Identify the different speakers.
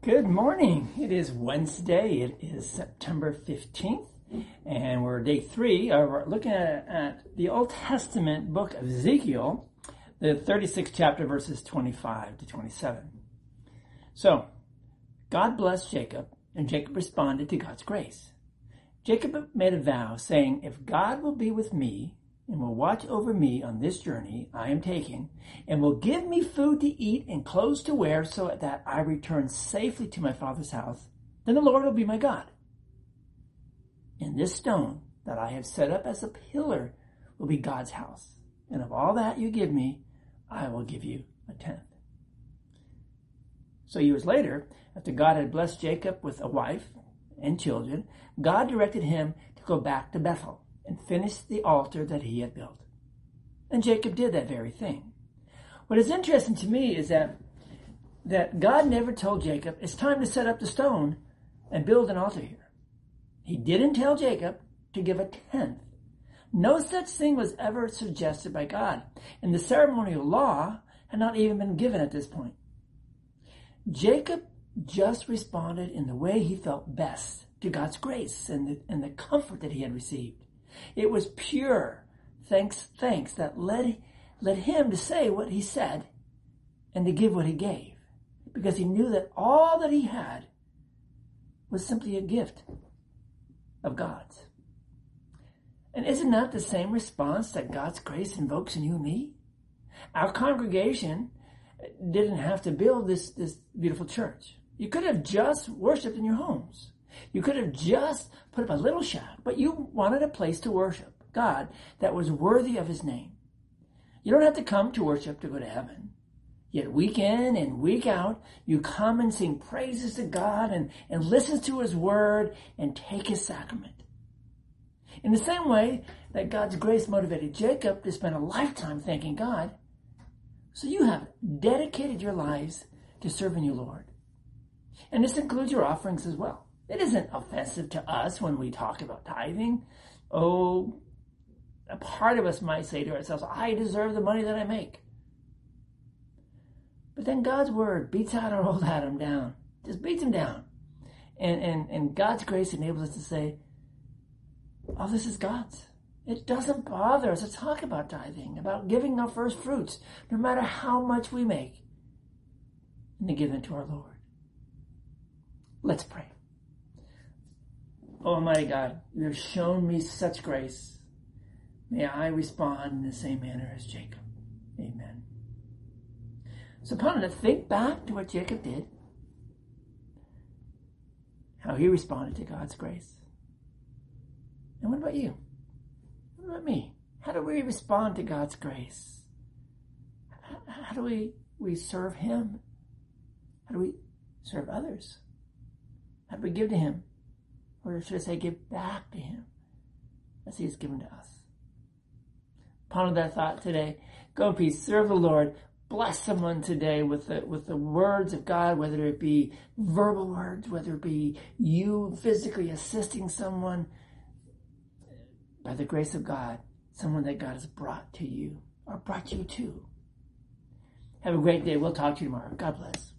Speaker 1: Good morning. It is Wednesday. It is September 15th, and we're day three. Uh, we're looking at, at the Old Testament book of Ezekiel, the 36th chapter, verses 25 to 27. So, God blessed Jacob, and Jacob responded to God's grace. Jacob made a vow, saying, If God will be with me and will watch over me on this journey I am taking, and will give me food to eat and clothes to wear, so that I return safely to my father's house, then the Lord will be my God. And this stone that I have set up as a pillar will be God's house. And of all that you give me, I will give you a tenth. So years later, after God had blessed Jacob with a wife and children, God directed him to go back to Bethel and finished the altar that he had built. And Jacob did that very thing. What is interesting to me is that that God never told Jacob, it's time to set up the stone and build an altar here. He didn't tell Jacob to give a tenth. No such thing was ever suggested by God, and the ceremonial law had not even been given at this point. Jacob just responded in the way he felt best to God's grace and the, and the comfort that he had received. It was pure thanks, thanks that led, led him to say what he said and to give what he gave because he knew that all that he had was simply a gift of God's. And isn't that the same response that God's grace invokes in you and me? Our congregation didn't have to build this, this beautiful church. You could have just worshiped in your homes. You could have just put up a little shack, but you wanted a place to worship God that was worthy of his name. You don't have to come to worship to go to heaven. Yet week in and week out, you come and sing praises to God and, and listen to his word and take his sacrament. In the same way that God's grace motivated Jacob to spend a lifetime thanking God, so you have dedicated your lives to serving you, Lord. And this includes your offerings as well. It isn't offensive to us when we talk about tithing. Oh, a part of us might say to ourselves, I deserve the money that I make. But then God's word beats out our old Adam down, just beats him down. And, and, and God's grace enables us to say, oh, this is God's. It doesn't bother us to talk about tithing, about giving our first fruits, no matter how much we make, and to give them to our Lord. Let's pray. Oh Almighty God, you have shown me such grace. May I respond in the same manner as Jacob. Amen. So, to think back to what Jacob did, how he responded to God's grace. And what about you? What about me? How do we respond to God's grace? How do we, we serve Him? How do we serve others? How do we give to Him? Or should I say, give back to Him as He has given to us? Ponder that thought today. Go in peace. Serve the Lord. Bless someone today with the, with the words of God, whether it be verbal words, whether it be you physically assisting someone by the grace of God, someone that God has brought to you or brought you to. Have a great day. We'll talk to you tomorrow. God bless.